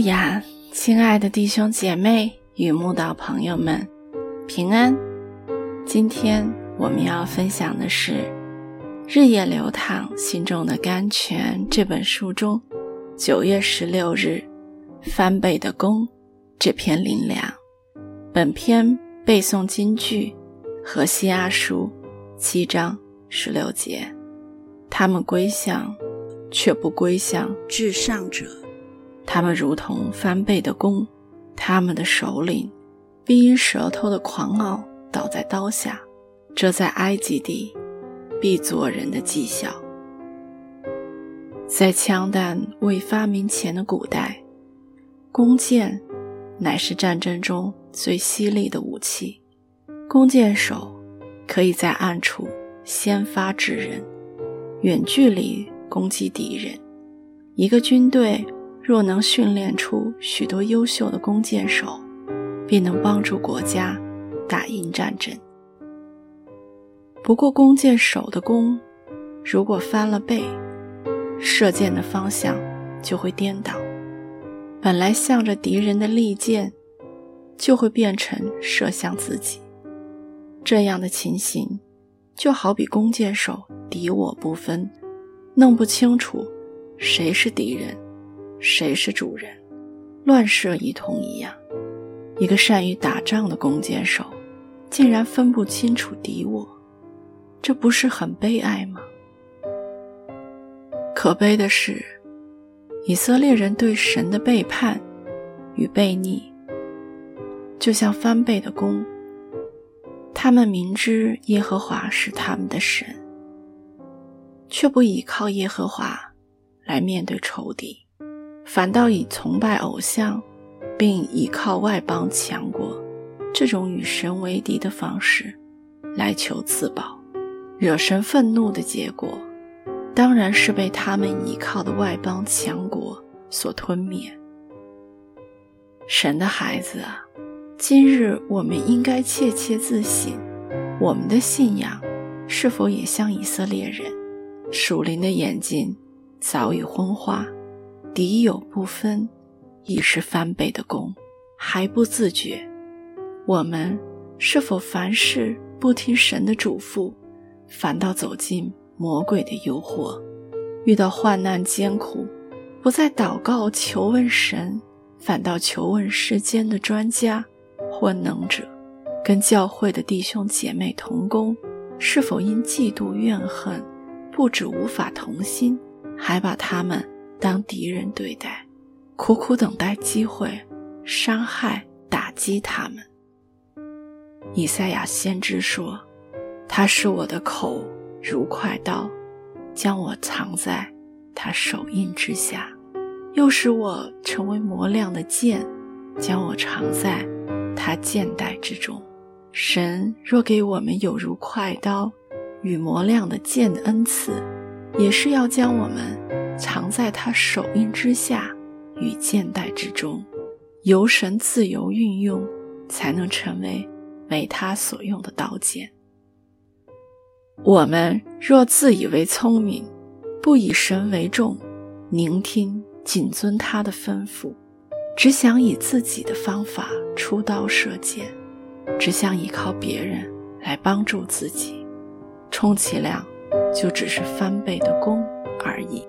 哈利路亚，亲爱的弟兄姐妹与慕道朋友们，平安。今天我们要分享的是《日夜流淌心中的甘泉》这本书中九月十六日翻倍的功这篇灵粮。本篇背诵金句：和西阿书七章十六节。他们归向，却不归向至上者。他们如同翻倍的弓，他们的首领必因舌头的狂傲倒在刀下。这在埃及地必做人的讥笑。在枪弹未发明前的古代，弓箭乃是战争中最犀利的武器。弓箭手可以在暗处先发制人，远距离攻击敌人。一个军队。若能训练出许多优秀的弓箭手，必能帮助国家打赢战争。不过，弓箭手的弓如果翻了背，射箭的方向就会颠倒，本来向着敌人的利箭，就会变成射向自己。这样的情形，就好比弓箭手敌我不分，弄不清楚谁是敌人。谁是主人？乱射一通一样。一个善于打仗的弓箭手，竟然分不清楚敌我，这不是很悲哀吗？可悲的是，以色列人对神的背叛与背逆，就像翻倍的弓。他们明知耶和华是他们的神，却不依靠耶和华来面对仇敌。反倒以崇拜偶像，并依靠外邦强国这种与神为敌的方式来求自保，惹神愤怒的结果，当然是被他们依靠的外邦强国所吞灭。神的孩子啊，今日我们应该切切自省，我们的信仰是否也像以色列人，属灵的眼睛早已昏花。敌友不分，已是翻倍的功，还不自觉。我们是否凡事不听神的嘱咐，反倒走进魔鬼的诱惑？遇到患难艰苦，不再祷告求问神，反倒求问世间的专家或能者？跟教会的弟兄姐妹同工，是否因嫉妒怨恨，不止无法同心，还把他们？当敌人对待，苦苦等待机会，伤害打击他们。以赛亚先知说：“他是我的口如快刀，将我藏在他手印之下；又使我成为磨亮的剑，将我藏在他剑带之中。”神若给我们有如快刀与磨亮的剑的恩赐，也是要将我们。藏在他手印之下与剑带之中，由神自由运用，才能成为为他所用的刀剑。我们若自以为聪明，不以神为重，聆听谨遵他的吩咐，只想以自己的方法出刀射箭，只想依靠别人来帮助自己，充其量就只是翻倍的功而已。